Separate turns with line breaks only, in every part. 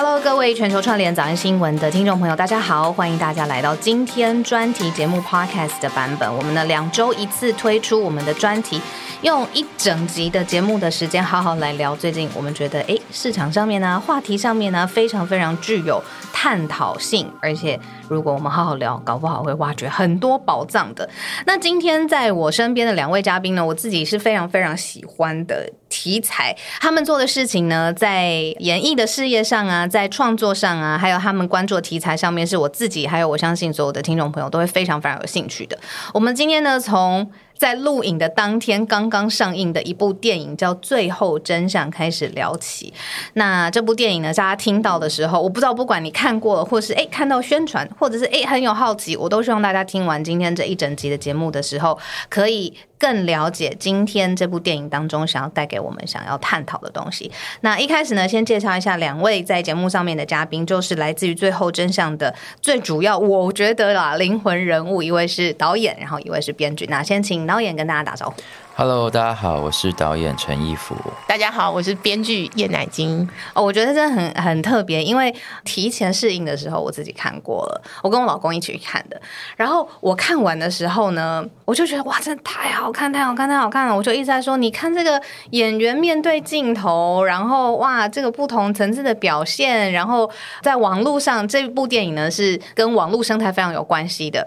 Hello，各位全球串联早安新闻的听众朋友，大家好，欢迎大家来到今天专题节目 Podcast 的版本。我们呢两周一次推出我们的专题，用一整集的节目的时间，好好来聊最近我们觉得哎市场上面呢，话题上面呢，非常非常具有探讨性，而且如果我们好好聊，搞不好会挖掘很多宝藏的。那今天在我身边的两位嘉宾呢，我自己是非常非常喜欢的。题材，他们做的事情呢，在演艺的事业上啊，在创作上啊，还有他们关注的题材上面，是我自己，还有我相信所有的听众朋友都会非常非常有兴趣的。我们今天呢，从在录影的当天刚刚上映的一部电影叫《最后真相》开始聊起。那这部电影呢，大家听到的时候，我不知道，不管你看过了，或是哎看到宣传，或者是哎很有好奇，我都希望大家听完今天这一整集的节目的时候，可以。更了解今天这部电影当中想要带给我们想要探讨的东西。那一开始呢，先介绍一下两位在节目上面的嘉宾，就是来自于《最后真相》的最主要，我觉得啦，灵魂人物，一位是导演，然后一位是编剧。那先请导演跟大家打招呼。
Hello，大家好，我是导演陈义福。
大家好，我是编剧叶乃金。
哦，我觉得真的很很特别，因为提前试映的时候我自己看过了，我跟我老公一起去看的。然后我看完的时候呢，我就觉得哇，真的太好看，太好看，太好看了！我就一直在说，你看这个演员面对镜头，然后哇，这个不同层次的表现，然后在网络上这部电影呢是跟网络生态非常有关系的。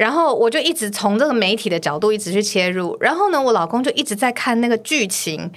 然后我就一直从这个媒体的角度一直去切入，然后呢，我老公就一直在看那个剧情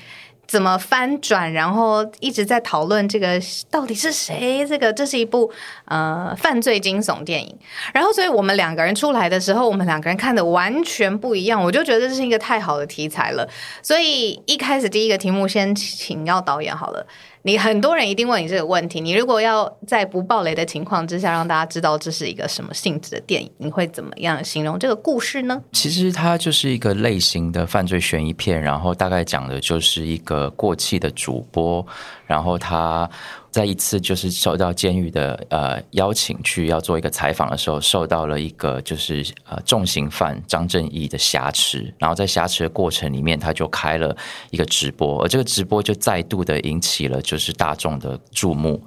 怎么翻转，然后一直在讨论这个到底是谁？这个这是一部呃犯罪惊悚电影。然后，所以我们两个人出来的时候，我们两个人看的完全不一样。我就觉得这是一个太好的题材了。所以一开始第一个题目先请要导演好了。你很多人一定问你这个问题，你如果要在不暴雷的情况之下让大家知道这是一个什么性质的电影，你会怎么样形容这个故事呢？
其实它就是一个类型的犯罪悬疑片，然后大概讲的就是一个过气的主播，然后他。在一次就是受到监狱的呃邀请去要做一个采访的时候，受到了一个就是呃重刑犯张正义的挟持，然后在挟持的过程里面，他就开了一个直播，而这个直播就再度的引起了就是大众的注目。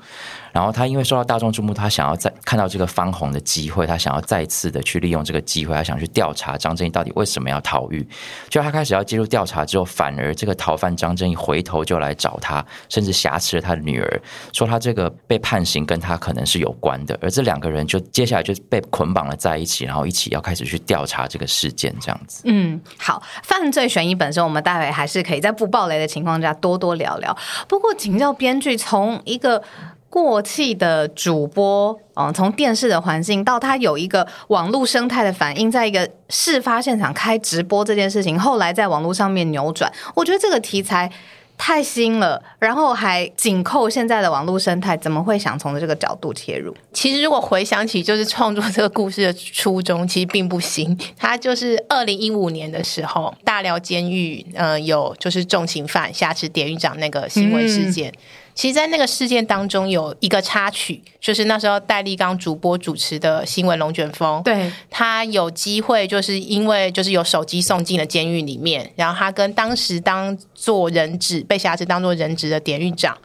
然后他因为受到大众注目，他想要再看到这个翻红的机会，他想要再次的去利用这个机会，他想去调查张正义到底为什么要逃狱。就他开始要介入调查之后，反而这个逃犯张正义回头就来找他，甚至挟持了他的女儿，说他这个被判刑跟他可能是有关的。而这两个人就接下来就被捆绑了在一起，然后一起要开始去调查这个事件，这样子。
嗯，好，犯罪悬疑本身，我们待会还是可以在不暴雷的情况下多多聊聊。不过，请教编剧，从一个。过气的主播，嗯，从电视的环境到他有一个网络生态的反应，在一个事发现场开直播这件事情，后来在网络上面扭转，我觉得这个题材太新了，然后还紧扣现在的网络生态，怎么会想从这个角度切入？
其实如果回想起，就是创作这个故事的初衷，其实并不新。他就是二零一五年的时候，大寮监狱，呃，有就是重刑犯挟持典狱长那个新闻事件。其实，在那个事件当中，有一个插曲，就是那时候戴立刚主播主持的新闻龙卷风，
对
他有机会，就是因为就是有手机送进了监狱里面，然后他跟当时当做人质被挟持当做人质的典狱长，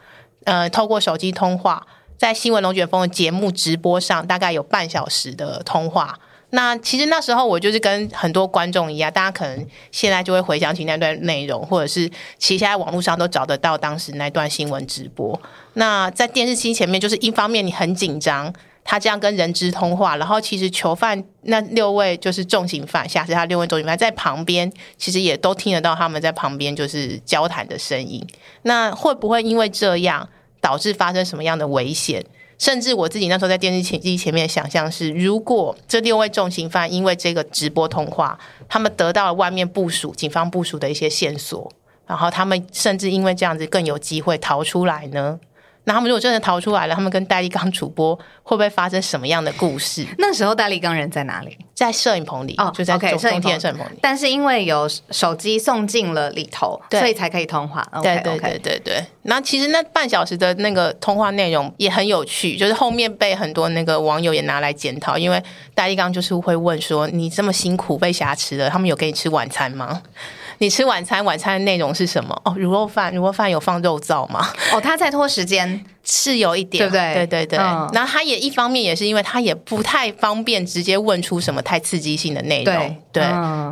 呃，透过手机通话，在新闻龙卷风的节目直播上，大概有半小时的通话。那其实那时候我就是跟很多观众一样，大家可能现在就会回想起那段内容，或者是其实现在网络上都找得到当时那段新闻直播。那在电视机前面，就是一方面你很紧张，他这样跟人质通话，然后其实囚犯那六位就是重刑犯，下次他六位重刑犯在旁边，其实也都听得到他们在旁边就是交谈的声音。那会不会因为这样导致发生什么样的危险？甚至我自己那时候在电视机前面想象是，如果这六位重刑犯因为这个直播通话，他们得到了外面部署、警方部署的一些线索，然后他们甚至因为这样子更有机会逃出来呢？那他们如果真的逃出来了，他们跟戴立刚主播会不会发生什么样的故事？
那时候戴立刚人在哪里？
在摄影棚里哦，
就在
中
中
天摄影棚里。
但是因为有手机送进了里头，所以才可以通话。
对对对对对。那其实那半小时的那个通话内容也很有趣，就是后面被很多那个网友也拿来检讨，因为戴立刚就是会问说：“你这么辛苦被挟持了，他们有给你吃晚餐吗？”你吃晚餐，晚餐的内容是什么？哦，卤肉饭，卤肉饭有放肉燥吗？
哦，他在拖时间，
是有一点，
对不对？
对对对。然后他也一方面也是因为他也不太方便直接问出什么太刺激性的内容，对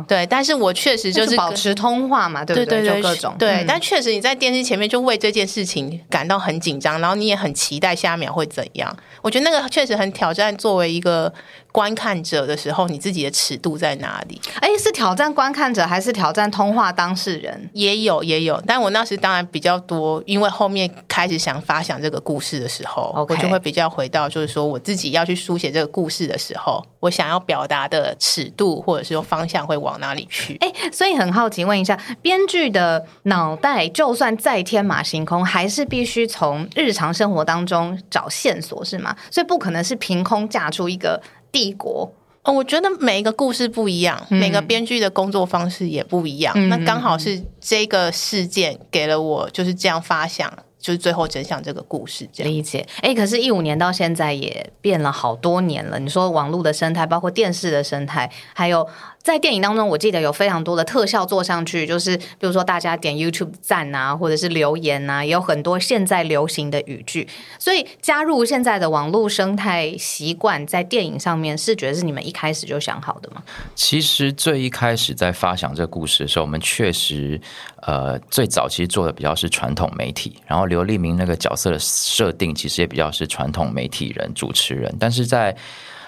对。但是我确实就是
保持通话嘛，对不对？就各种
对。但确实你在电视前面就为这件事情感到很紧张，然后你也很期待下一秒会怎样。我觉得那个确实很挑战，作为一个。观看者的时候，你自己的尺度在哪里？
哎，是挑战观看者，还是挑战通话当事人？
也有，也有。但我那时当然比较多，因为后面开始想发想这个故事的时候，我就会比较回到，就是说我自己要去书写这个故事的时候，我想要表达的尺度或者是说方向会往哪里去？
哎，所以很好奇，问一下，编剧的脑袋就算再天马行空，还是必须从日常生活当中找线索，是吗？所以不可能是凭空架出一个。帝国
哦，我觉得每一个故事不一样，每个编剧的工作方式也不一样。那刚好是这个事件给了我就是这样发想，就是最后真相这个故事这样
理解。哎，可是，一五年到现在也变了好多年了。你说网络的生态，包括电视的生态，还有。在电影当中，我记得有非常多的特效做上去，就是比如说大家点 YouTube 赞啊，或者是留言啊，也有很多现在流行的语句。所以加入现在的网络生态习惯，在电影上面是觉得是你们一开始就想好的吗？
其实最一开始在发想这个故事的时候，我们确实呃最早其实做的比较是传统媒体，然后刘立明那个角色的设定其实也比较是传统媒体人主持人，但是在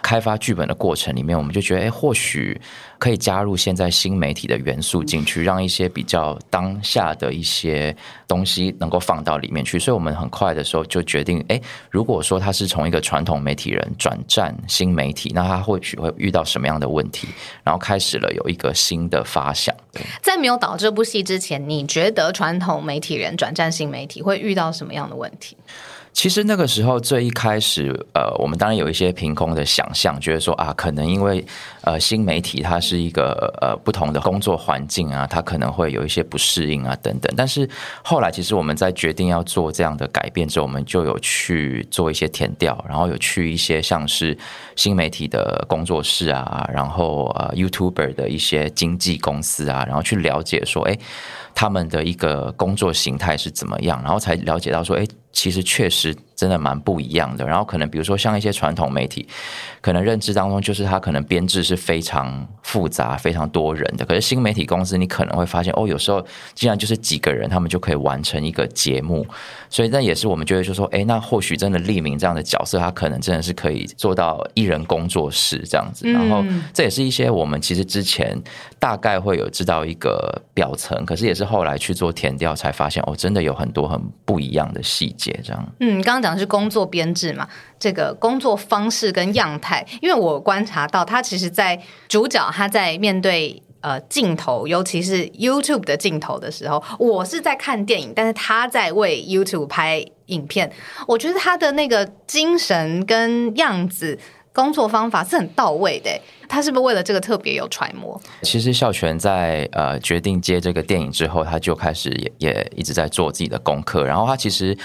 开发剧本的过程里面，我们就觉得，哎，或许可以加入现在新媒体的元素进去，让一些比较当下的一些东西能够放到里面去。所以，我们很快的时候就决定，哎，如果说他是从一个传统媒体人转战新媒体，那他或许会遇到什么样的问题？然后开始了有一个新的发想。
在没有导这部戏之前，你觉得传统媒体人转战新媒体会遇到什么样的问题？
其实那个时候最一开始，呃，我们当然有一些凭空的想象，觉得说啊，可能因为呃新媒体它是一个呃不同的工作环境啊，它可能会有一些不适应啊等等。但是后来，其实我们在决定要做这样的改变之后，我们就有去做一些填调，然后有去一些像是新媒体的工作室啊，然后呃 YouTuber 的一些经纪公司啊，然后去了解说，哎。他们的一个工作形态是怎么样，然后才了解到说，哎，其实确实真的蛮不一样的。然后可能比如说像一些传统媒体，可能认知当中就是它可能编制是非常复杂、非常多人的。可是新媒体公司，你可能会发现，哦，有时候竟然就是几个人，他们就可以完成一个节目。所以那也是我们觉得，就说，哎，那或许真的立明这样的角色，他可能真的是可以做到一人工作室这样子。然后这也是一些我们其实之前大概会有知道一个表层，可是也是。后来去做填调，才发现哦，真的有很多很不一样的细节。这样，
嗯，刚刚讲的是工作编制嘛，这个工作方式跟样态，因为我观察到他其实，在主角他在面对呃镜头，尤其是 YouTube 的镜头的时候，我是在看电影，但是他在为 YouTube 拍影片，我觉得他的那个精神跟样子。工作方法是很到位的，他是不是为了这个特别有揣摩？
其实孝全在呃决定接这个电影之后，他就开始也也一直在做自己的功课，然后他其实。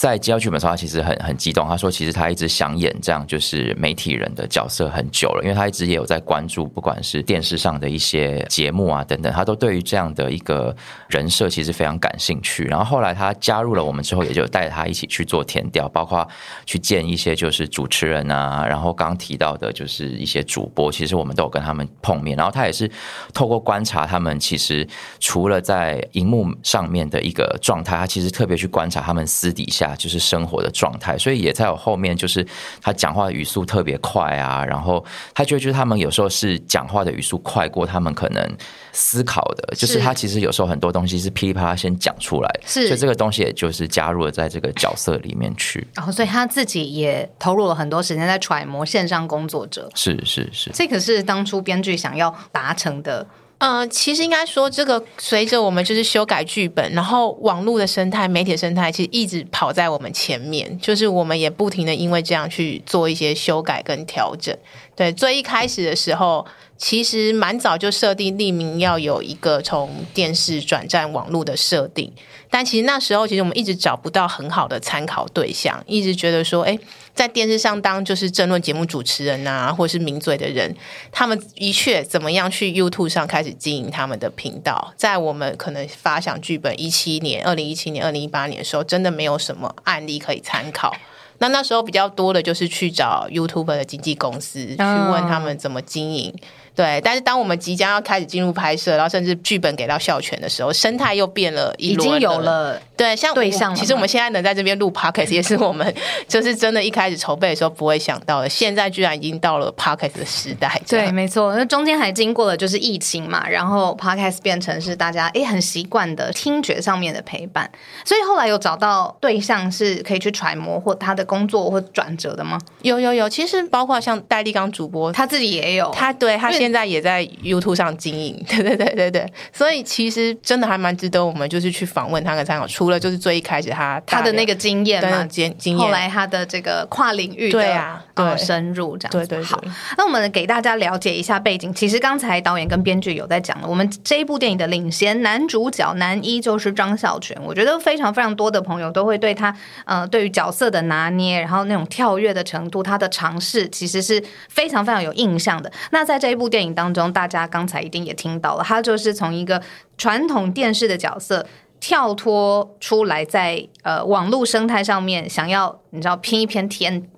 在接到剧本的时候，他其实很很激动。他说，其实他一直想演这样就是媒体人的角色很久了，因为他一直也有在关注，不管是电视上的一些节目啊等等，他都对于这样的一个人设其实非常感兴趣。然后后来他加入了我们之后，也就带他一起去做填调，包括去见一些就是主持人啊，然后刚提到的就是一些主播，其实我们都有跟他们碰面。然后他也是透过观察他们，其实除了在荧幕上面的一个状态，他其实特别去观察他们私底下。就是生活的状态，所以也在我后面，就是他讲话语速特别快啊，然后他觉得就是他们有时候是讲话的语速快过他们可能思考的，就是他其实有时候很多东西是噼里啪啦先讲出来，
是，
所以这个东西也就是加入了在这个角色里面去，
然后所以他自己也投入了很多时间在揣摩线上工作者，
是是是，
这可是当初编剧想要达成的。
嗯，其实应该说，这个随着我们就是修改剧本，然后网络的生态、媒体生态，其实一直跑在我们前面，就是我们也不停的因为这样去做一些修改跟调整。对，最一开始的时候。其实蛮早就设定匿名要有一个从电视转战网络的设定，但其实那时候其实我们一直找不到很好的参考对象，一直觉得说，哎，在电视上当就是争论节目主持人啊，或是名嘴的人，他们的确怎么样去 YouTube 上开始经营他们的频道，在我们可能发想剧本一七年、二零一七年、二零一八年的时候，真的没有什么案例可以参考。那那时候比较多的就是去找 YouTube 的经纪公司去问他们怎么经营。对，但是当我们即将要开始进入拍摄，然后甚至剧本给到校权的时候，生态又变了一
轮。已经有了
对，像
对象。
其实我们现在能在这边录 podcast，也是我们 就是真的一开始筹备的时候不会想到的。现在居然已经到了 podcast 的时代。
对，没错。那中间还经过了就是疫情嘛，然后 podcast 变成是大家哎很习惯的听觉上面的陪伴。所以后来有找到对象是可以去揣摩或他的工作或转折的吗？
有有有，其实包括像戴立刚主播，
他自己也有，
他对他。现在也在 YouTube 上经营，对对对对。对，所以其实真的还蛮值得我们就是去访问他跟参考。除了就是最一开始他
他的那个经验嘛，
经经验，
后来他的这个跨领域
对啊，对
深入这样
对对
好。那我们给大家了解一下背景。其实刚才导演跟编剧有在讲了，我们这一部电影的领衔男主角男一就是张孝全。我觉得非常非常多的朋友都会对他呃对于角色的拿捏，然后那种跳跃的程度，他的尝试其实是非常非常有印象的。那在这一部电影当中，大家刚才一定也听到了，他就是从一个传统电视的角色跳脱出来，在呃网络生态上面想要你知道拼一篇天，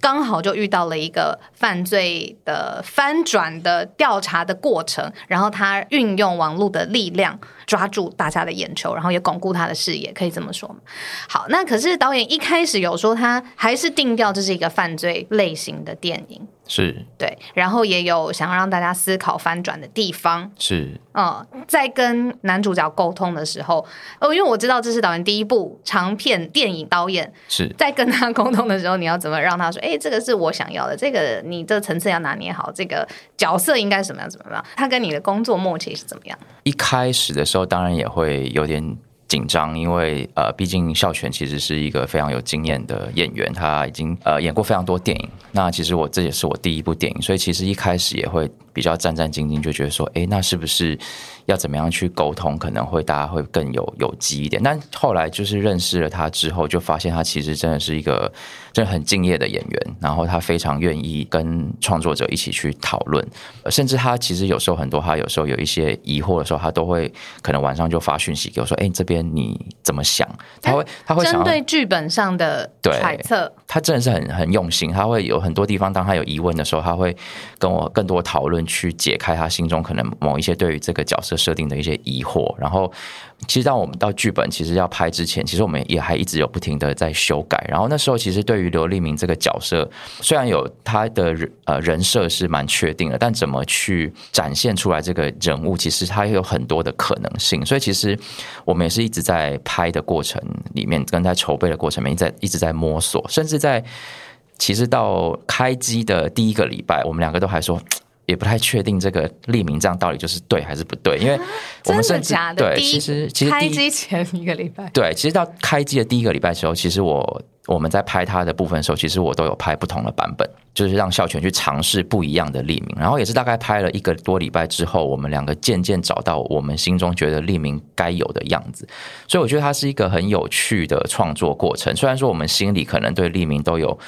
刚好就遇到了一个犯罪的翻转的调查的过程，然后他运用网络的力量抓住大家的眼球，然后也巩固他的视野，可以这么说吗？好，那可是导演一开始有说他还是定调这是一个犯罪类型的电影。
是
对，然后也有想要让大家思考翻转的地方。
是，
嗯，在跟男主角沟通的时候，哦，因为我知道这是导演第一部长片电影导演，
是
在跟他他沟通的时候，你要怎么让他说，哎，这个是我想要的，这个你这层次要拿捏好，这个角色应该怎么样怎么样？他跟你的工作默契是怎么样？
一开始的时候，当然也会有点。紧张，因为呃，毕竟孝全其实是一个非常有经验的演员，他已经呃演过非常多电影。那其实我这也是我第一部电影，所以其实一开始也会比较战战兢兢，就觉得说，哎，那是不是要怎么样去沟通，可能会大家会更有有机一点。但后来就是认识了他之后，就发现他其实 真的是一个真的很敬业的演员，然后他非常愿意跟创作者一起去讨论，甚至他其实有时候很多，他有时候有一些疑惑的时候，他都会可能晚上就发讯息给我说，哎，这边。你怎么想？他会 他会
针对剧本上的揣测，
他真的是很很用心。他会有很多地方，当他有疑问的时候，他会跟我更多讨论，去解开他心中可能某一些对于这个角色设定的一些疑惑，然后。其实，当我们到剧本其实要拍之前，其实我们也还一直有不停的在修改。然后那时候，其实对于刘立明这个角色，虽然有他的呃人设是蛮确定的，但怎么去展现出来这个人物，其实他有很多的可能性。所以，其实我们也是一直在拍的过程里面，跟在筹备的过程里面，在一直在摸索，甚至在其实到开机的第一个礼拜，我们两个都还说。也不太确定这个立名这样到底就是对还是不对，因为我们甚至对其实其实
开机前一个礼拜，
对，其实到开机的第一个礼拜时候，其实我我们在拍它的部分的时候，其实我都有拍不同的版本，就是让校全去尝试不一样的立名。然后也是大概拍了一个多礼拜之后，我们两个渐渐找到我们心中觉得立名该有的样子。所以我觉得它是一个很有趣的创作过程。虽然说我们心里可能对立名都有。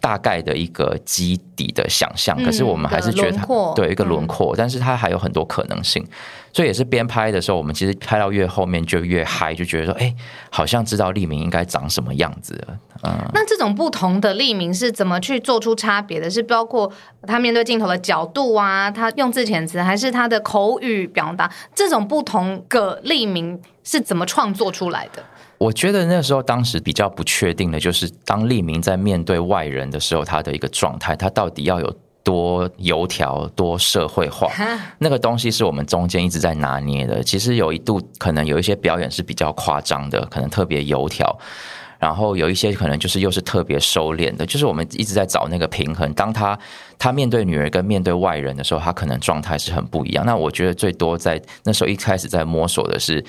大概的一个基底的想象，可是我们还是觉得它对一个轮廓，但是它还有很多可能性，所以也是边拍的时候，我们其实拍到越后面就越嗨，就觉得说，哎，好像知道利明应该长什么样子了。嗯，
那这种不同的利明是怎么去做出差别的？是包括他面对镜头的角度啊，他用字遣词，还是他的口语表达？这种不同个利明是怎么创作出来的？
我觉得那时候当时比较不确定的就是，当利明在面对外人的时候，他的一个状态，他到底要有多油条、多社会化，那个东西是我们中间一直在拿捏的。其实有一度可能有一些表演是比较夸张的，可能特别油条，然后有一些可能就是又是特别收敛的，就是我们一直在找那个平衡。当他他面对女儿跟面对外人的时候，他可能状态是很不一样。那我觉得最多在那时候一开始在摸索的是。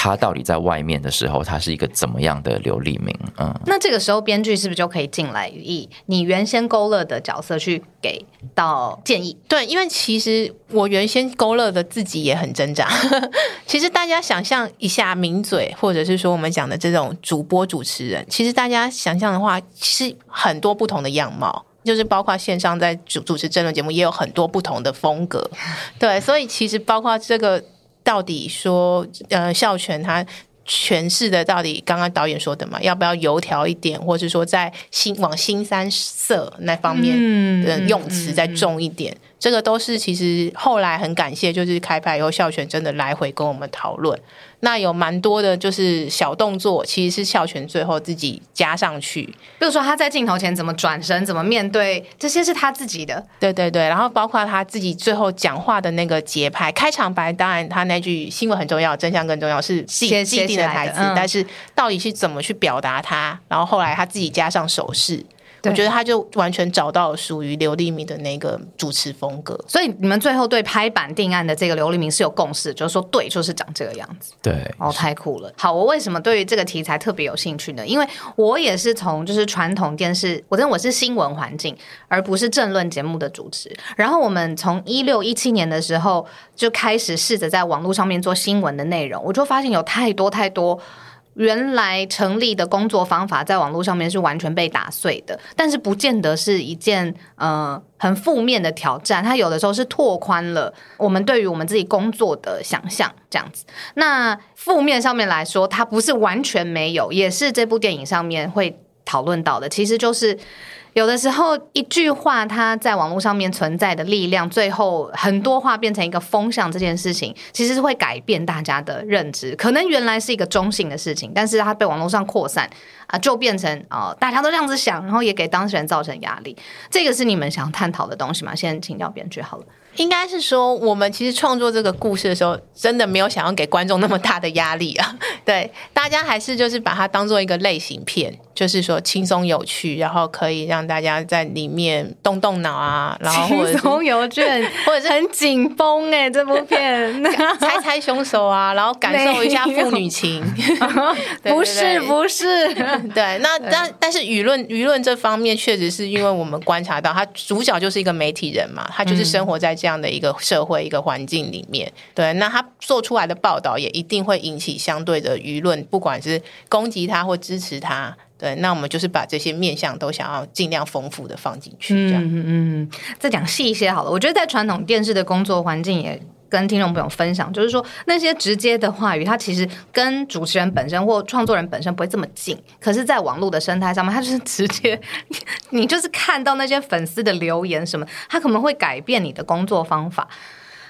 他到底在外面的时候，他是一个怎么样的刘立明？嗯，
那这个时候编剧是不是就可以进来以你原先勾勒的角色去给到建议？
对，因为其实我原先勾勒的自己也很挣扎。其实大家想象一下，名嘴或者是说我们讲的这种主播主持人，其实大家想象的话，其实很多不同的样貌，就是包括线上在主主持争论节目，也有很多不同的风格。对，所以其实包括这个。到底说，呃，孝全他诠释的到底刚刚导演说的嘛？要不要油条一点，或者说在新往新三色那方面的用词再重一点？这个都是其实后来很感谢，就是开拍以后，孝全真的来回跟我们讨论。那有蛮多的，就是小动作，其实是孝全最后自己加上去。
比如说他在镜头前怎么转身，怎么面对，这些是他自己的。
对对对，然后包括他自己最后讲话的那个节拍，开场白当然他那句新闻很重要，真相更重要是既既定的台词，但是到底是怎么去表达他，然后后来他自己加上手势。我觉得他就完全找到了属于刘立明的那个主持风格，
所以你们最后对拍板定案的这个刘立明是有共识，就是说对，就是长这个样子。
对，
哦，太酷了。好，我为什么对于这个题材特别有兴趣呢？因为我也是从就是传统电视，我真的我是新闻环境，而不是政论节目的主持。然后我们从一六一七年的时候就开始试着在网络上面做新闻的内容，我就发现有太多太多。原来成立的工作方法在网络上面是完全被打碎的，但是不见得是一件呃很负面的挑战。它有的时候是拓宽了我们对于我们自己工作的想象，这样子。那负面上面来说，它不是完全没有，也是这部电影上面会讨论到的。其实就是。有的时候，一句话它在网络上面存在的力量，最后很多话变成一个风向，这件事情其实是会改变大家的认知。可能原来是一个中性的事情，但是它被网络上扩散啊，就变成哦，大家都这样子想，然后也给当事人造成压力。这个是你们想探讨的东西吗？先请教编剧好了。
应该是说，我们其实创作这个故事的时候，真的没有想要给观众那么大的压力啊。对，大家还是就是把它当做一个类型片，就是说轻松有趣，然后可以让大家在里面动动脑啊，然后
轻松有趣，或者是很紧绷哎，这部片
猜猜凶手啊，然后感受一下父女情。
不是不是，
对，那但但是舆论舆论这方面，确实是因为我们观察到，他主角就是一个媒体人嘛，他就是生活在这样。这样的一个社会一个环境里面，对，那他做出来的报道也一定会引起相对的舆论，不管是攻击他或支持他，对，那我们就是把这些面向都想要尽量丰富的放进去，这样，嗯
嗯，再讲细一些好了。我觉得在传统电视的工作环境也。跟听众朋友分享，就是说那些直接的话语，它其实跟主持人本身或创作人本身不会这么近。可是，在网络的生态上面，它就是 直接，你就是看到那些粉丝的留言什么，它可能会改变你的工作方法。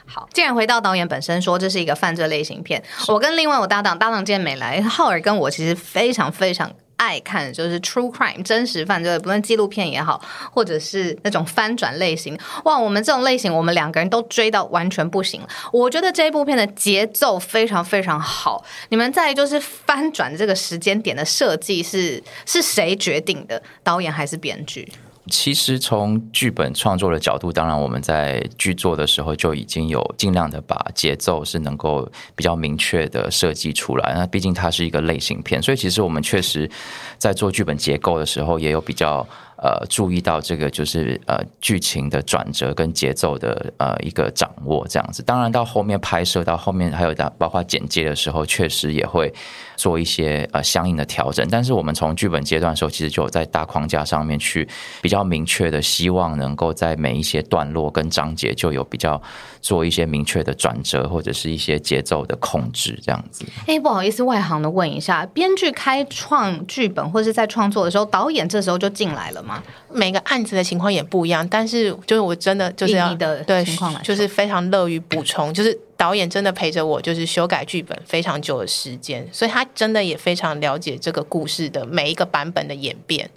好，既然回到导演本身说这是一个犯罪类型片，我跟另外我搭档搭档今天没来，浩尔跟我其实非常非常。爱看就是 true crime 真实犯罪，不论纪录片也好，或者是那种翻转类型，哇，我们这种类型，我们两个人都追到完全不行了。我觉得这一部片的节奏非常非常好。你们在就是翻转这个时间点的设计是是谁决定的？导演还是编剧？
其实从剧本创作的角度，当然我们在剧作的时候就已经有尽量的把节奏是能够比较明确的设计出来。那毕竟它是一个类型片，所以其实我们确实在做剧本结构的时候也有比较。呃，注意到这个就是呃剧情的转折跟节奏的呃一个掌握这样子。当然到后面拍摄到后面还有的包括剪接的时候，确实也会做一些呃相应的调整。但是我们从剧本阶段的时候，其实就有在大框架上面去比较明确的希望能够在每一些段落跟章节就有比较做一些明确的转折或者是一些节奏的控制这样子。
哎，不好意思，外行的问一下，编剧开创剧本或是在创作的时候，导演这时候就进来了。
每个案子的情况也不一样，但是就是我真的就是要
的
对
情况来，
就是非常乐于补充，就是导演真的陪着我，就是修改剧本非常久的时间，所以他真的也非常了解这个故事的每一个版本的演变。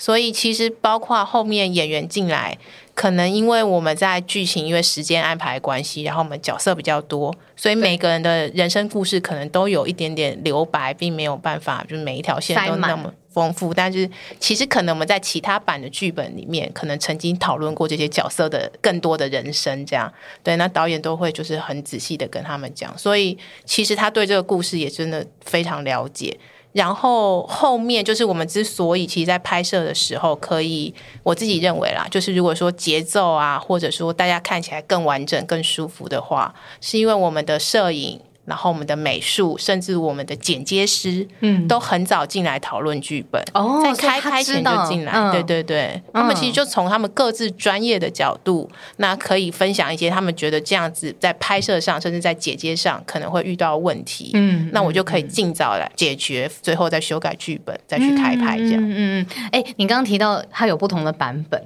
所以其实包括后面演员进来，可能因为我们在剧情因为时间安排关系，然后我们角色比较多，所以每个人的人生故事可能都有一点点留白，并没有办法就是每一条线都那么。丰富，但是其实可能我们在其他版的剧本里面，可能曾经讨论过这些角色的更多的人生，这样对，那导演都会就是很仔细的跟他们讲，所以其实他对这个故事也真的非常了解。然后后面就是我们之所以其实，在拍摄的时候，可以我自己认为啦，就是如果说节奏啊，或者说大家看起来更完整、更舒服的话，是因为我们的摄影。然后我们的美术，甚至我们的剪接师，嗯，都很早进来讨论剧本。
哦，
在开拍前就进来，对对对。他们其实就从他们各自专业的角度，那可以分享一些他们觉得这样子在拍摄上，甚至在剪接上可能会遇到问题。嗯，那我就可以尽早来解决，最后再修改剧本，再去开拍这样。嗯
嗯。哎，你刚刚提到它有不同的版本。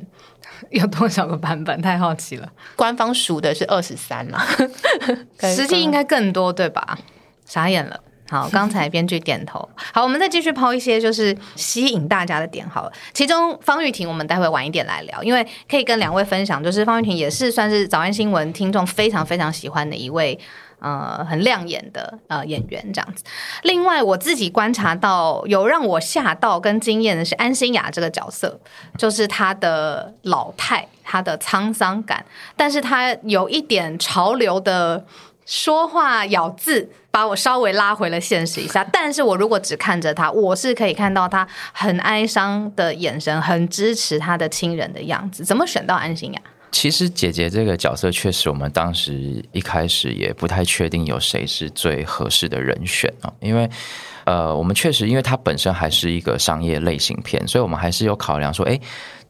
有多少个版本？太好奇了。
官方数的是二十三嘛，
实际应该更多，对吧？傻眼了。好，刚才编剧点头。好，我们再继续抛一些就是吸引大家的点。好了，其中方玉婷，我们待会晚一点来聊，因为可以跟两位分享，就是方玉婷也是算是早安新闻听众非常非常喜欢的一位。呃，很亮眼的呃演员这样子。另外，我自己观察到有让我吓到跟惊艳的是安心雅这个角色，就是她的老态，她的沧桑感，但是她有一点潮流的说话咬字，把我稍微拉回了现实一下。但是我如果只看着她，我是可以看到她很哀伤的眼神，很支持她的亲人的样子。怎么选到安心雅？
其实姐姐这个角色确实，我们当时一开始也不太确定有谁是最合适的人选啊，因为呃，我们确实因为它本身还是一个商业类型片，所以我们还是有考量说，哎。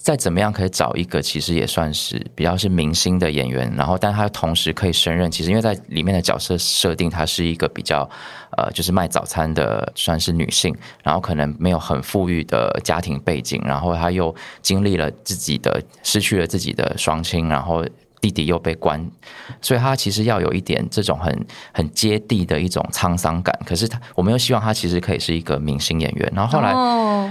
再怎么样可以找一个其实也算是比较是明星的演员，然后但他同时可以胜任，其实因为在里面的角色设定，她是一个比较呃就是卖早餐的算是女性，然后可能没有很富裕的家庭背景，然后她又经历了自己的失去了自己的双亲，然后。弟弟又被关，所以他其实要有一点这种很很接地的一种沧桑感。可是他，我们又希望他其实可以是一个明星演员。然后后来，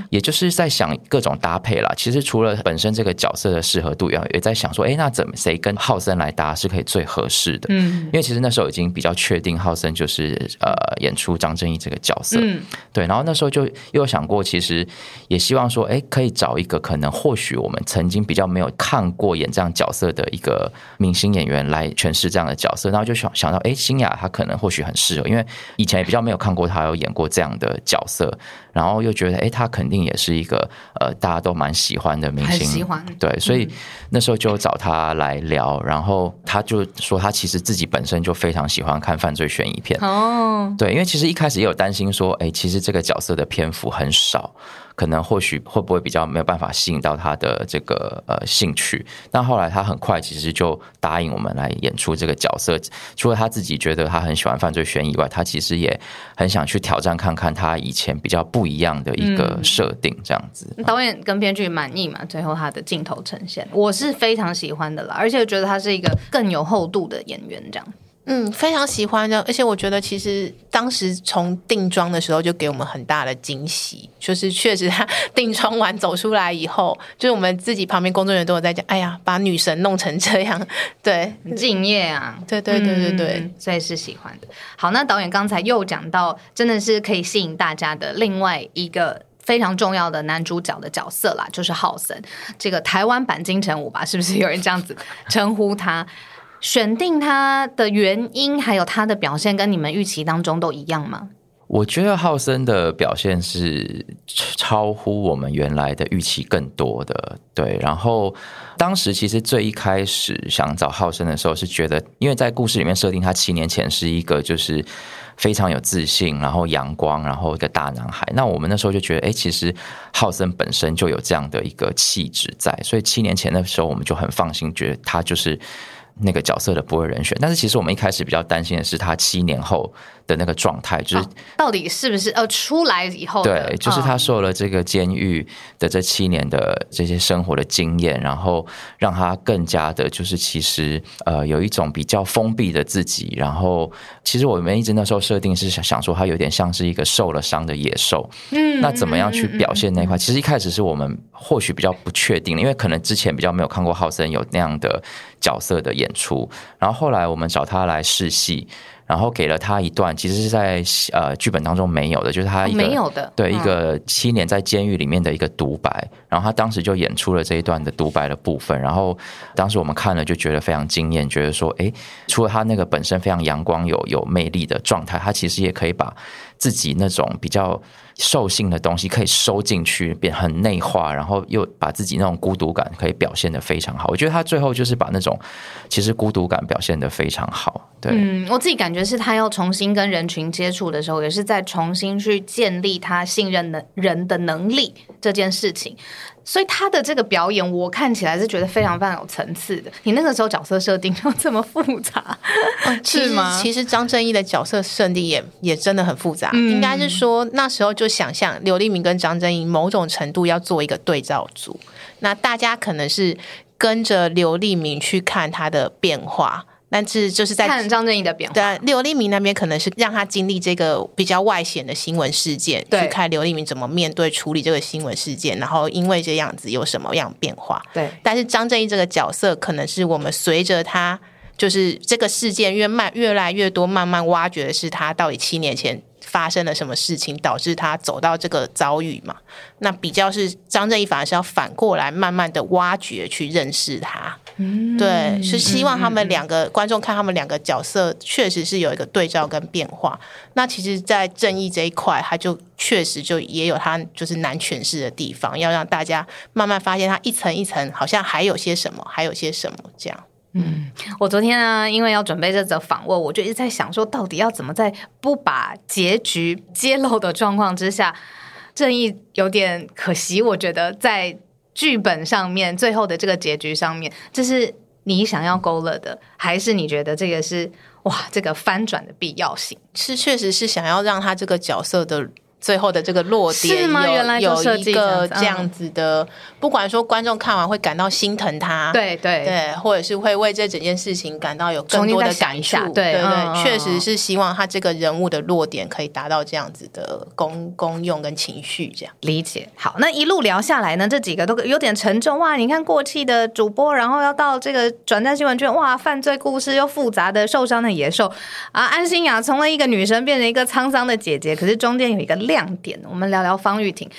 也就是在想各种搭配啦。其实除了本身这个角色的适合度，也也在想说，哎，那怎么谁跟浩森来搭是可以最合适的？嗯，因为其实那时候已经比较确定浩森就是呃演出张正义这个角色。嗯，对。然后那时候就又想过，其实也希望说，哎，可以找一个可能或许我们曾经比较没有看过演这样角色的一个。明星演员来诠释这样的角色，然后就想想到，哎，新雅她可能或许很适合，因为以前也比较没有看过她有演过这样的角色，然后又觉得，哎，她肯定也是一个呃大家都蛮喜欢的明星，
喜欢。
对，所以那时候就找她来聊，然后她就说，她其实自己本身就非常喜欢看犯罪悬疑片。哦，对，因为其实一开始也有担心说，哎，其实这个角色的篇幅很少。可能或许会不会比较没有办法吸引到他的这个呃兴趣？但后来他很快其实就答应我们来演出这个角色。除了他自己觉得他很喜欢犯罪悬疑外，他其实也很想去挑战看看他以前比较不一样的一个设定。这样子，
导演跟编剧满意嘛？最后他的镜头呈现，我是非常喜欢的啦，而且觉得他是一个更有厚度的演员，这样。
嗯，非常喜欢的，而且我觉得其实当时从定妆的时候就给我们很大的惊喜，就是确实他 定妆完走出来以后，就是我们自己旁边工作人员都有在讲，哎呀，把女神弄成这样，对，
很敬业啊，
对对对对对，
所以是喜欢的。好，那导演刚才又讲到，真的是可以吸引大家的另外一个。非常重要的男主角的角色啦，就是浩森，这个台湾版金城武吧，是不是有人这样子称呼他？选定他的原因，还有他的表现，跟你们预期当中都一样吗？
我觉得浩森的表现是超乎我们原来的预期更多的，对。然后当时其实最一开始想找浩森的时候，是觉得因为在故事里面设定他七年前是一个就是非常有自信，然后阳光，然后一个大男孩。那我们那时候就觉得，哎，其实浩森本身就有这样的一个气质在，所以七年前的时候我们就很放心，觉得他就是那个角色的不二人选。但是其实我们一开始比较担心的是他七年后。的那个状态，就是
到底是不是呃出来以后，
对，就是他受了这个监狱的这七年的这些生活的经验，然后让他更加的，就是其实呃有一种比较封闭的自己。然后其实我们一直那时候设定是想想说，他有点像是一个受了伤的野兽。嗯，那怎么样去表现那块？其实一开始是我们或许比较不确定，因为可能之前比较没有看过浩森有那样的角色的演出。然后后来我们找他来试戏。然后给了他一段，其实是在呃剧本当中没有的，就是他一个
没有的，
对一个七年在监狱里面的一个独白。然后他当时就演出了这一段的独白的部分。然后当时我们看了就觉得非常惊艳，觉得说，哎，除了他那个本身非常阳光、有有魅力的状态，他其实也可以把自己那种比较。兽性的东西可以收进去，变很内化，然后又把自己那种孤独感可以表现的非常好。我觉得他最后就是把那种其实孤独感表现的非常好。对，
嗯，我自己感觉是他要重新跟人群接触的时候，也是在重新去建立他信任的人的能力这件事情。所以他的这个表演，我看起来是觉得非常非常有层次的。你那个时候角色设定就这么复杂，是吗？
其实张正义的角色设定也也真的很复杂。应该是说那时候就想象刘立明跟张正义某种程度要做一个对照组，那大家可能是跟着刘立明去看他的变化。但是就是在
看张正义的变化，
对刘立明那边可能是让他经历这个比较外显的新闻事件，去看刘立明怎么面对处理这个新闻事件，然后因为这样子有什么样变化。
对，
但是张正义这个角色，可能是我们随着他就是这个事件越慢越来越多，慢慢挖掘的是他到底七年前。发生了什么事情导致他走到这个遭遇嘛？那比较是张正义反而是要反过来慢慢的挖掘去认识他，对，是希望他们两个观众看他们两个角色确实是有一个对照跟变化。那其实，在正义这一块，他就确实就也有他就是难诠释的地方，要让大家慢慢发现他一层一层好像还有些什么，还有些什么这样。
嗯，我昨天呢，因为要准备这则访问，我就一直在想说，到底要怎么在不把结局揭露的状况之下，正义有点可惜。我觉得在剧本上面，最后的这个结局上面，这是你想要勾勒的，还是你觉得这个是哇，这个翻转的必要性？
是，确实是想要让他这个角色的。最后的这个落点
有
有一个这样子的，不管说观众看完会感到心疼他，
对对
对，或者是会为这整件事情感到有更多的感触，对对，确实是希望他这个人物的落点可以达到这样子的功功用跟情绪，这样
理解。好，那一路聊下来呢，这几个都有点沉重哇！你看过气的主播，然后要到这个转战新闻圈，哇，犯罪故事又复杂的受伤的野兽啊，安心雅从了一个女生变成一个沧桑的姐姐，可是中间有一个。亮点，我们聊聊方玉婷。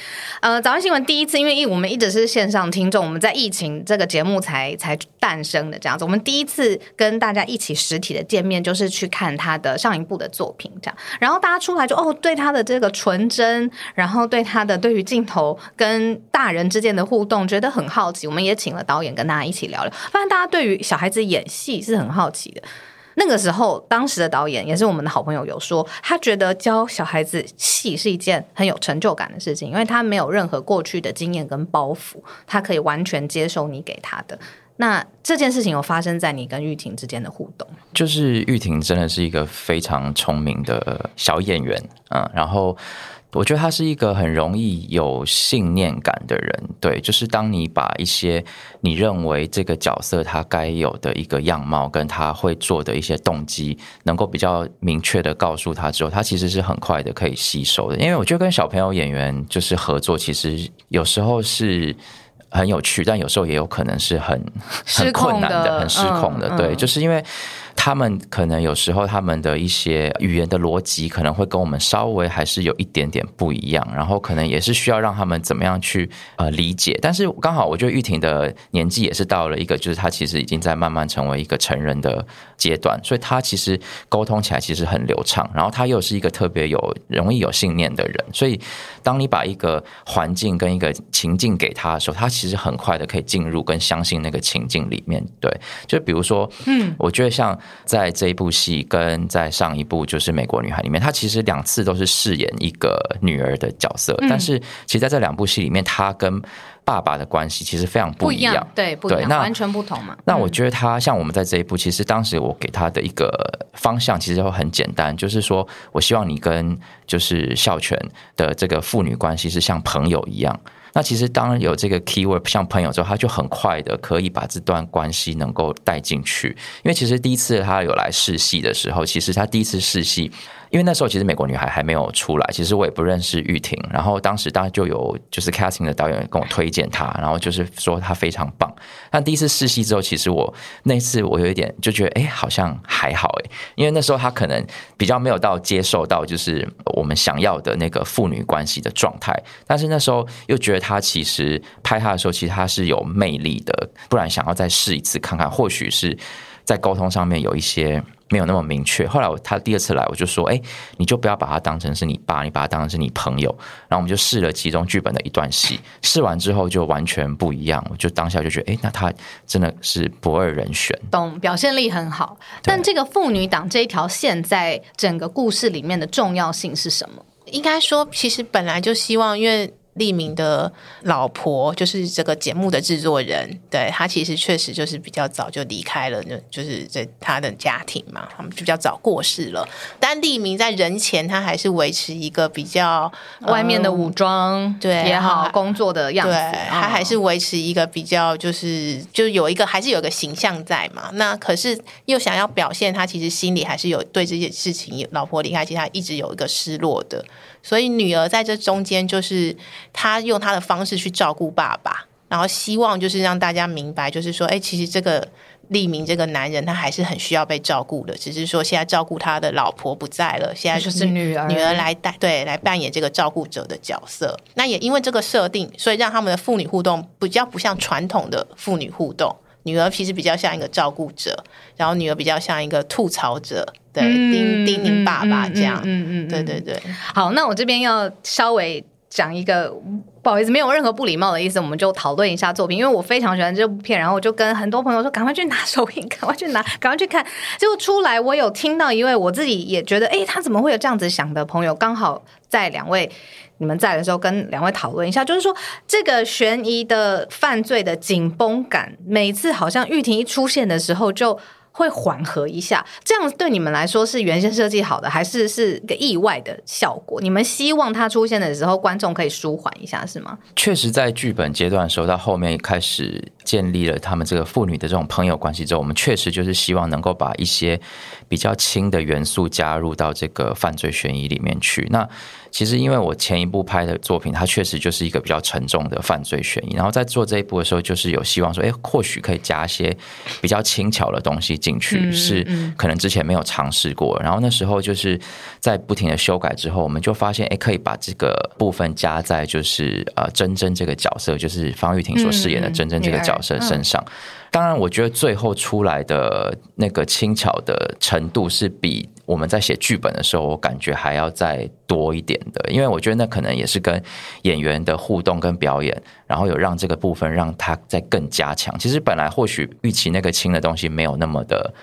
呃，早上新闻第一次，因为一我们一直是线上听众，我们在疫情这个节目才才诞生的这样子。我们第一次跟大家一起实体的见面，就是去看他的上一部的作品，这样。然后大家出来就哦，对他的这个纯真，然后对他的对于镜头跟大人之间的互动，觉得很好奇。我们也请了导演跟大家一起聊聊，发现大家对于小孩子演戏是很好奇的。那个时候，当时的导演也是我们的好朋友，有说他觉得教小孩子戏是一件很有成就感的事情，因为他没有任何过去的经验跟包袱，他可以完全接受你给他的。那这件事情有发生在你跟玉婷之间的互动？
就是玉婷真的是一个非常聪明的小演员，嗯，然后。我觉得他是一个很容易有信念感的人，对，就是当你把一些你认为这个角色他该有的一个样貌，跟他会做的一些动机，能够比较明确的告诉他之后，他其实是很快的可以吸收的。因为我觉得跟小朋友演员就是合作，其实有时候是很有趣，但有时候也有可能是很 很困难的、很失控的，对，就是因为。他们可能有时候他们的一些语言的逻辑可能会跟我们稍微还是有一点点不一样，然后可能也是需要让他们怎么样去呃理解。但是刚好我觉得玉婷的年纪也是到了一个，就是她其实已经在慢慢成为一个成人的阶段，所以她其实沟通起来其实很流畅。然后她又是一个特别有容易有信念的人，所以当你把一个环境跟一个情境给她的时候，她其实很快的可以进入跟相信那个情境里面。对，就比如说，嗯，我觉得像在这一部戏跟在上一部就是《美国女孩》里面，她其实两次都是饰演一个女儿的角色，但是其实在这两部戏里面，她跟爸爸的关系其实非常不一样，
对，不一样，完全不同嘛。
那我觉得他像我们在这一部，其实当时我给他的一个方向其实会很简单，就是说我希望你跟就是孝全的这个父女关系是像朋友一样。那其实当有这个 keyword 像朋友之后，他就很快的可以把这段关系能够带进去。因为其实第一次他有来试戏的时候，其实他第一次试戏。因为那时候其实美国女孩还没有出来，其实我也不认识玉婷。然后当时当然就有就是 casting 的导演跟我推荐她，然后就是说她非常棒。但第一次试戏之后，其实我那次我有一点就觉得，哎，好像还好哎，因为那时候她可能比较没有到接受到就是我们想要的那个父女关系的状态。但是那时候又觉得她其实拍她的时候，其实她是有魅力的，不然想要再试一次看看，或许是在沟通上面有一些。没有那么明确。后来我他第二次来，我就说：“哎，你就不要把他当成是你爸，你把他当成是你朋友。”然后我们就试了其中剧本的一段戏，试完之后就完全不一样。我就当下就觉得：“哎，那他真的是不二人选。”
懂，表现力很好。但这个妇女党这一条线在整个故事里面的重要性是什么？
应该说，其实本来就希望，因为。利明的老婆就是这个节目的制作人，对他其实确实就是比较早就离开了，就就是在他的家庭嘛，他们就比较早过世了。但利明在人前，他还是维持一个比较
外面的武装
对
也好工作的样子，
他还是维持一个比较就是就有一个还是有个形象在嘛。那可是又想要表现他其实心里还是有对这件事情，老婆离开，其实他一直有一个失落的。所以女儿在这中间，就是她用她的方式去照顾爸爸，然后希望就是让大家明白，就是说，哎，其实这个利明这个男人，他还是很需要被照顾的，只是说现在照顾他的老婆不在了，现在
就是女儿
女儿来带对来扮演这个照顾者的角色。那也因为这个设定，所以让他们的父女互动比较不像传统的父女互动。女儿其实比较像一个照顾者，然后女儿比较像一个吐槽者，对，叮叮咛爸爸这样，嗯嗯，对对对。
好，那我这边要稍微讲一个，不好意思，没有任何不礼貌的意思，我们就讨论一下作品，因为我非常喜欢这部片，然后我就跟很多朋友说，赶快去拿 手印，赶快去拿，赶快去看。结果出来，我有听到一位我自己也觉得，哎，他怎么会有这样子想的朋友，刚好在两位。你们在的时候，跟两位讨论一下，就是说这个悬疑的犯罪的紧绷感，每次好像玉婷一出现的时候就会缓和一下，这样对你们来说是原先设计好的，还是是一个意外的效果？你们希望他出现的时候，观众可以舒缓一下，是吗？
确实，在剧本阶段的时候，到后面开始建立了他们这个父女的这种朋友关系之后，我们确实就是希望能够把一些比较轻的元素加入到这个犯罪悬疑里面去。那其实，因为我前一部拍的作品，它确实就是一个比较沉重的犯罪悬疑。然后在做这一部的时候，就是有希望说，哎，或许可以加一些比较轻巧的东西进去，是可能之前没有尝试过。然后那时候就是在不停的修改之后，我们就发现，哎，可以把这个部分加在就是呃珍珍这个角色，就是方玉婷所饰演的珍珍这个角色身上。当然，我觉得最后出来的那个轻巧的程度是比我们在写剧本的时候，我感觉还要再多一点的。因为我觉得那可能也是跟演员的互动跟表演，然后有让这个部分让它再更加强。其实本来或许预期那个轻的东西没有那么的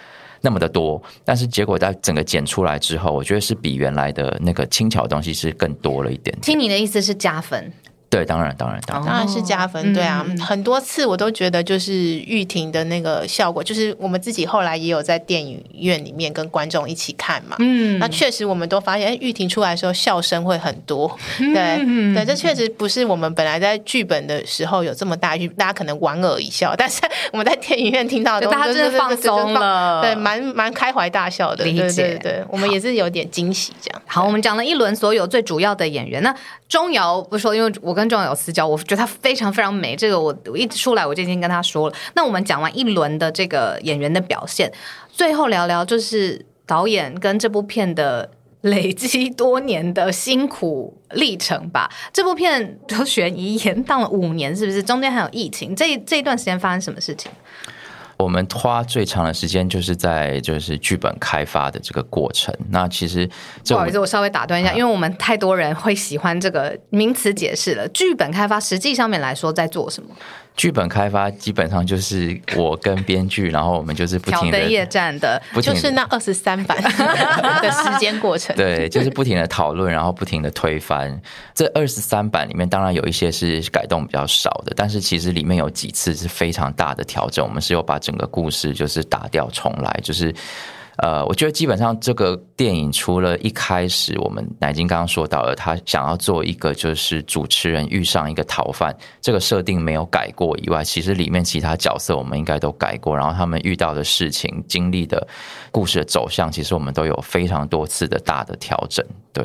那么的多，但是结果在整个剪出来之后，我觉得是比原来的那个轻巧的东西是更多了一点。
听你的意思是加分。
对，当然，当然，当然，
当然是加分。对啊，很多次我都觉得，就是玉婷的那个效果，就是我们自己后来也有在电影院里面跟观众一起看嘛。嗯，那确实我们都发现，玉婷出来的时候笑声会很多。对，对，这确实不是我们本来在剧本的时候有这么大，大家可能莞尔一笑，但是我们在电影院听到，
大家真的放松了，
对，蛮蛮开怀大笑的。理解，对，我们也是有点惊喜这样。
好，我们讲了一轮所有最主要的演员，那钟瑶不说，因为我。跟仲有私交，我觉得他非常非常美。这个我我一出来我就已经跟他说了。那我们讲完一轮的这个演员的表现，最后聊聊就是导演跟这部片的累积多年的辛苦历程吧。这部片就悬疑延宕了五年，是不是？中间还有疫情，这这一段时间发生什么事情？
我们花最长的时间就是在就是剧本开发的这个过程。那其实
不好意思，我稍微打断一下，因为我们太多人会喜欢这个名词解释了。剧本开发实际上面来说在做什么？
剧本开发基本上就是我跟编剧，然后我们就是不停的
夜战的，
就是那二十三版 的时间过程。
对，就是不停的讨论，然后不停的推翻。这二十三版里面，当然有一些是改动比较少的，但是其实里面有几次是非常大的调整。我们是有把整个故事就是打掉重来，就是。呃，我觉得基本上这个电影除了一开始我们南京刚刚说到的，他想要做一个就是主持人遇上一个逃犯这个设定没有改过以外，其实里面其他角色我们应该都改过，然后他们遇到的事情、经历的故事的走向，其实我们都有非常多次的大的调整，对。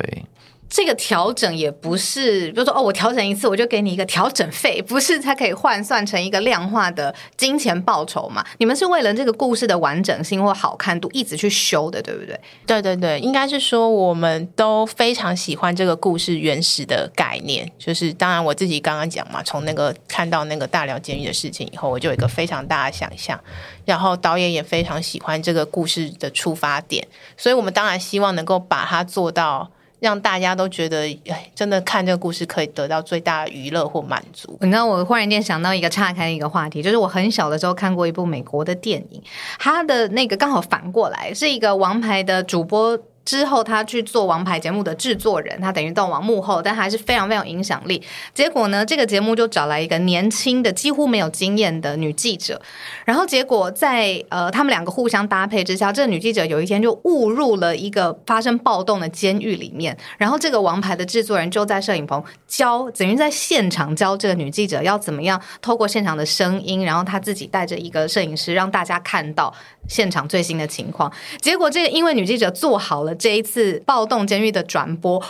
这个调整也不是，比如说哦，我调整一次我就给你一个调整费，不是它可以换算成一个量化的金钱报酬嘛？你们是为了这个故事的完整性或好看度一直去修的，对不对？
对对对，应该是说我们都非常喜欢这个故事原始的概念，就是当然我自己刚刚讲嘛，从那个看到那个大寮监狱的事情以后，我就有一个非常大的想象，然后导演也非常喜欢这个故事的出发点，所以我们当然希望能够把它做到。让大家都觉得，哎，真的看这个故事可以得到最大的娱乐或满足。
你知道，我忽然间想到一个岔开一个话题，就是我很小的时候看过一部美国的电影，它的那个刚好反过来是一个王牌的主播。之后，他去做王牌节目的制作人，他等于到往幕后，但还是非常非常有影响力。结果呢，这个节目就找来一个年轻的、几乎没有经验的女记者。然后结果在呃，他们两个互相搭配之下，这个女记者有一天就误入了一个发生暴动的监狱里面。然后这个王牌的制作人就在摄影棚教，等于在现场教这个女记者要怎么样透过现场的声音，然后他自己带着一个摄影师，让大家看到现场最新的情况。结果这个因为女记者做好了。这一次暴动监狱的转播。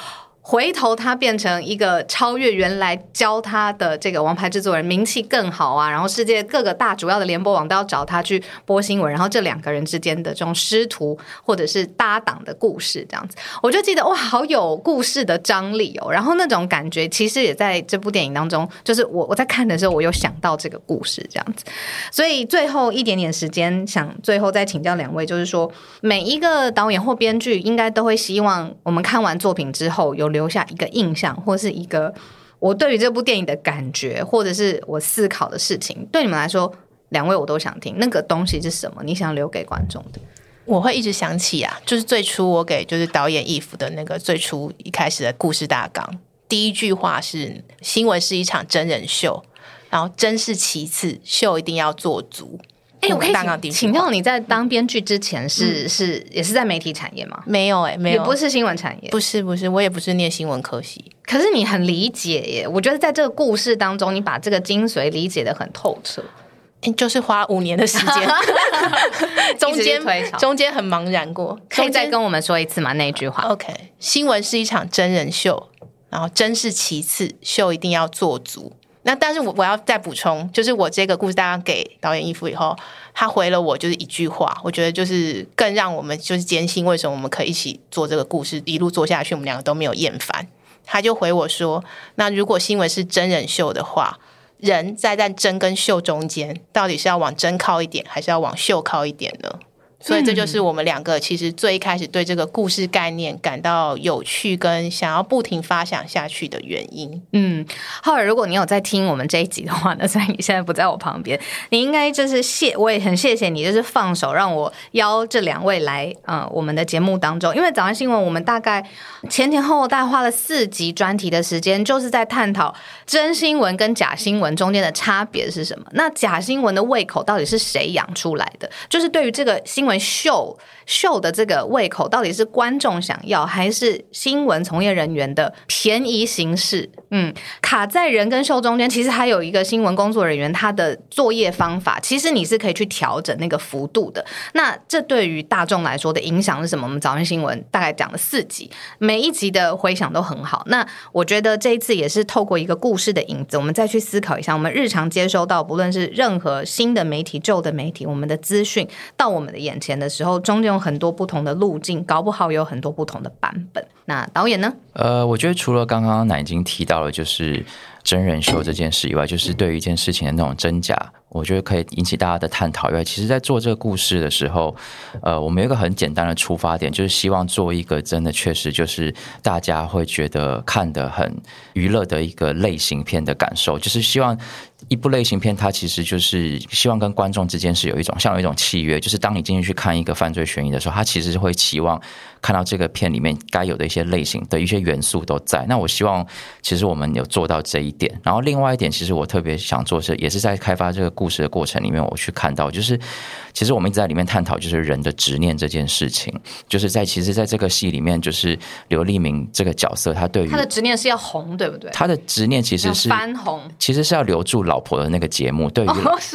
回头他变成一个超越原来教他的这个王牌制作人，名气更好啊！然后世界各个大主要的联播网都要找他去播新闻，然后这两个人之间的这种师徒或者是搭档的故事，这样子，我就记得哇，好有故事的张力哦！然后那种感觉其实也在这部电影当中，就是我我在看的时候，我有想到这个故事这样子，所以最后一点点时间，想最后再请教两位，就是说每一个导演或编剧应该都会希望我们看完作品之后有。留下一个印象，或是一个我对于这部电影的感觉，或者是我思考的事情。对你们来说，两位我都想听。那个东西是什么？你想留给观众的？
我会一直想起啊，就是最初我给就是导演义父的那个最初一开始的故事大纲，第一句话是：新闻是一场真人秀，然后真是其次，秀一定要做足。
哎，我可以请教你在当编剧之前是是也是在媒体产业吗？
没有哎，没有，
也不是新闻产业，
不是不是，我也不是念新闻科系。
可是你很理解耶，我觉得在这个故事当中，你把这个精髓理解的很透彻。
就是花五年的时间，中间中间很茫然过。
可以再跟我们说一次吗？那一句话
？OK，新闻是一场真人秀，然后真是其次，秀一定要做足。那但是我我要再补充，就是我这个故事大家给导演衣服以后，他回了我就是一句话，我觉得就是更让我们就是坚信为什么我们可以一起做这个故事一路做下去，我们两个都没有厌烦。他就回我说：“那如果新闻是真人秀的话，人在在真跟秀中间，到底是要往真靠一点，还是要往秀靠一点呢？”所以这就是我们两个其实最一开始对这个故事概念感到有趣，跟想要不停发想下去的原因。
嗯，浩尔，如果你有在听我们这一集的话呢，虽然你现在不在我旁边，你应该就是谢，我也很谢谢你，就是放手让我邀这两位来，嗯，我们的节目当中。因为早上新闻，我们大概前前后后大概花了四集专题的时间，就是在探讨真新闻跟假新闻中间的差别是什么。那假新闻的胃口到底是谁养出来的？就是对于这个新新秀秀的这个胃口，到底是观众想要，还是新闻从业人员的便宜形式？嗯，卡在人跟秀中间，其实还有一个新闻工作人员他的作业方法，其实你是可以去调整那个幅度的。那这对于大众来说的影响是什么？我们早上新闻大概讲了四集，每一集的回响都很好。那我觉得这一次也是透过一个故事的影子，我们再去思考一下，我们日常接收到不论是任何新的媒体、旧的媒体，我们的资讯到我们的眼前的时候，中间有很多不同的路径，搞不好有很多不同的版本。那导演呢？
呃，我觉得除了刚刚奶已经提到了，就是真人秀这件事以外，就是对于一件事情的那种真假，我觉得可以引起大家的探讨以外，其实，在做这个故事的时候，呃，我们有一个很简单的出发点，就是希望做一个真的确实就是大家会觉得看得很娱乐的一个类型片的感受，就是希望。一部类型片，它其实就是希望跟观众之间是有一种像有一种契约，就是当你进去去看一个犯罪悬疑的时候，它其实是会期望看到这个片里面该有的一些类型的一些元素都在。那我希望其实我们有做到这一点。然后另外一点，其实我特别想做是，也是在开发这个故事的过程里面，我去看到就是，其实我们一直在里面探讨就是人的执念这件事情。就是在其实在这个戏里面，就是刘立明这个角色，他对于
他的执念是要红，对不对？
他的执念其实是
翻红，
其实是要留住老。老婆的那个节目，对于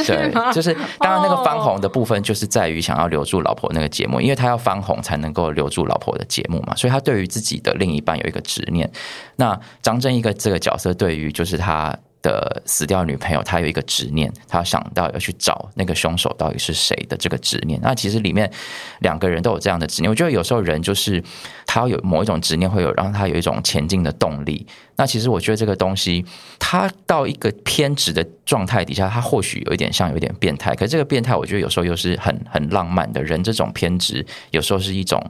对，就是当然那个翻红的部分，就是在于想要留住老婆那个节目，因为他要翻红才能够留住老婆的节目嘛，所以他对于自己的另一半有一个执念。那张正一个这个角色，对于就是他。的死掉女朋友，她有一个执念，她想到要去找那个凶手到底是谁的这个执念。那其实里面两个人都有这样的执念。我觉得有时候人就是他有某一种执念，会有让他有一种前进的动力。那其实我觉得这个东西，他到一个偏执的状态底下，他或许有一点像有点变态。可这个变态，我觉得有时候又是很很浪漫的。人这种偏执，有时候是一种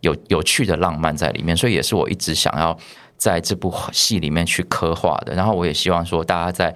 有有趣的浪漫在里面。所以也是我一直想要。在这部戏里面去刻画的，然后我也希望说，大家在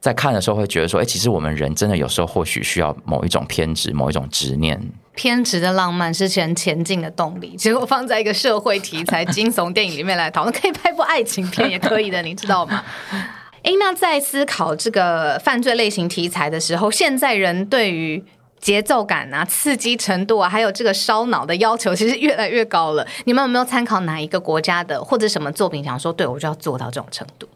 在看的时候会觉得说，哎，其实我们人真的有时候或许需要某一种偏执，某一种执念。
偏执的浪漫是前前进的动力，结果放在一个社会题材惊悚电影里面来讨论，可以拍部爱情片也可以的，你知道吗？哎，那在思考这个犯罪类型题材的时候，现在人对于。节奏感啊，刺激程度啊，还有这个烧脑的要求，其实越来越高了。你们有没有参考哪一个国家的或者什么作品，想说对我就要做到这种程度？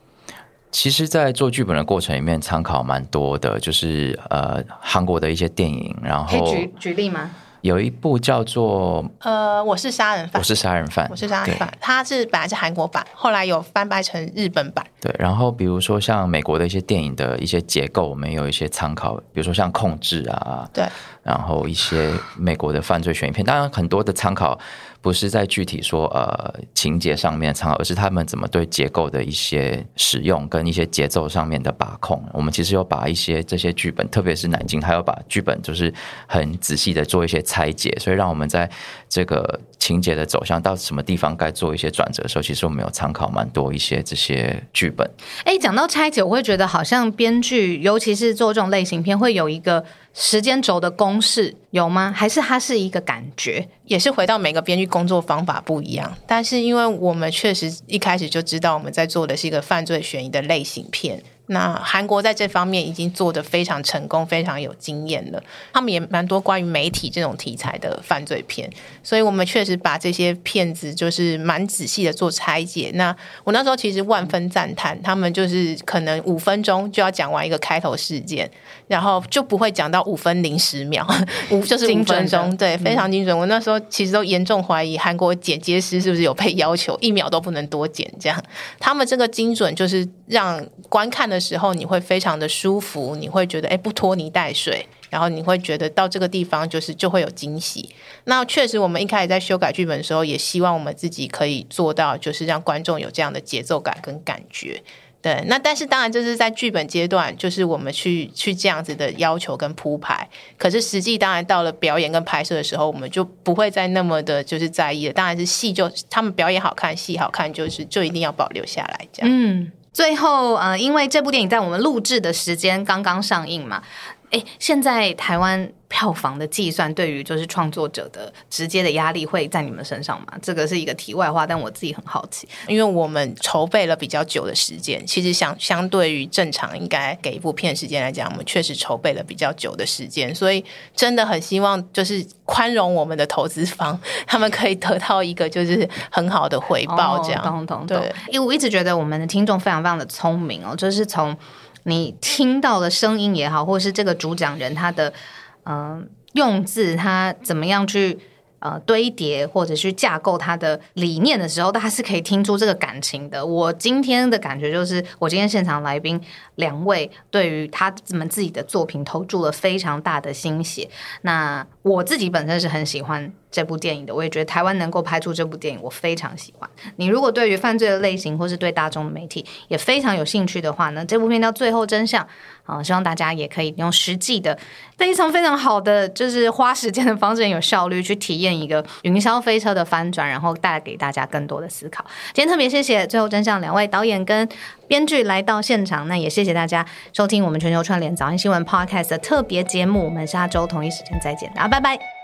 其实，在做剧本的过程里面，参考蛮多的，就是呃，韩国的一些电影，然后
举举例吗？
有一部叫做
呃，我是杀人犯，
我是杀人犯，
我是杀人犯。它是本来是韩国版，后来有翻拍成日本版。
对，然后比如说像美国的一些电影的一些结构，我们有一些参考，比如说像《控制》啊，
对，
然后一些美国的犯罪悬疑片，当然很多的参考。不是在具体说呃情节上面参考，而是他们怎么对结构的一些使用跟一些节奏上面的把控。我们其实有把一些这些剧本，特别是南京，还有把剧本就是很仔细的做一些拆解，所以让我们在这个情节的走向到什么地方该做一些转折的时候，其实我们有参考蛮多一些这些剧本。
哎，讲到拆解，我会觉得好像编剧，尤其是做这种类型片，会有一个。时间轴的公式有吗？还是它是一个感觉？
也是回到每个编剧工作方法不一样。但是因为我们确实一开始就知道我们在做的是一个犯罪悬疑的类型片。那韩国在这方面已经做得非常成功，非常有经验了。他们也蛮多关于媒体这种题材的犯罪片，所以我们确实把这些片子就是蛮仔细的做拆解。那我那时候其实万分赞叹，他们就是可能五分钟就要讲完一个开头事件，然后就不会讲到五分零十秒，五就是五分钟，对，非常精准。我那时候其实都严重怀疑韩国剪接师是不是有被要求一秒都不能多剪，这样他们这个精准就是让观看的。时候你会非常的舒服，你会觉得哎不拖泥带水，然后你会觉得到这个地方就是就会有惊喜。那确实，我们一开始在修改剧本的时候，也希望我们自己可以做到，就是让观众有这样的节奏感跟感觉。对，那但是当然这是在剧本阶段，就是我们去去这样子的要求跟铺排。可是实际当然到了表演跟拍摄的时候，我们就不会再那么的就是在意了。当然是戏就他们表演好看，戏好看，就是就一定要保留下来这样。
嗯。最后，呃，因为这部电影在我们录制的时间刚刚上映嘛，哎，现在台湾票房的计算对于就是创作者的直接的压力会在你们身上吗？这个是一个题外话，但我自己很好奇，
因为我们筹备了比较久的时间，其实相相对于正常应该给一部片时间来讲，我们确实筹备了比较久的时间，所以真的很希望就是宽容我们的投资方，他们可以得到一个就是很好的回报，这样。
懂懂懂。因为我一直觉得我们的听众非常非常的聪明哦，就是从。你听到的声音也好，或是这个主讲人他的嗯用字，他怎么样去呃堆叠或者去架构他的理念的时候，大家是可以听出这个感情的。我今天的感觉就是，我今天现场来宾两位对于他们自己的作品投注了非常大的心血。那我自己本身是很喜欢。这部电影的，我也觉得台湾能够拍出这部电影，我非常喜欢。你如果对于犯罪的类型，或是对大众的媒体也非常有兴趣的话呢，这部片到《最后真相》啊，希望大家也可以用实际的、非常非常好的，就是花时间的方式，有效率去体验一个云霄飞车的翻转，然后带给大家更多的思考。今天特别谢谢《最后真相》两位导演跟编剧来到现场，那也谢谢大家收听我们全球串联早安新闻 Podcast 的特别节目。我们下周同一时间再见，大家拜拜。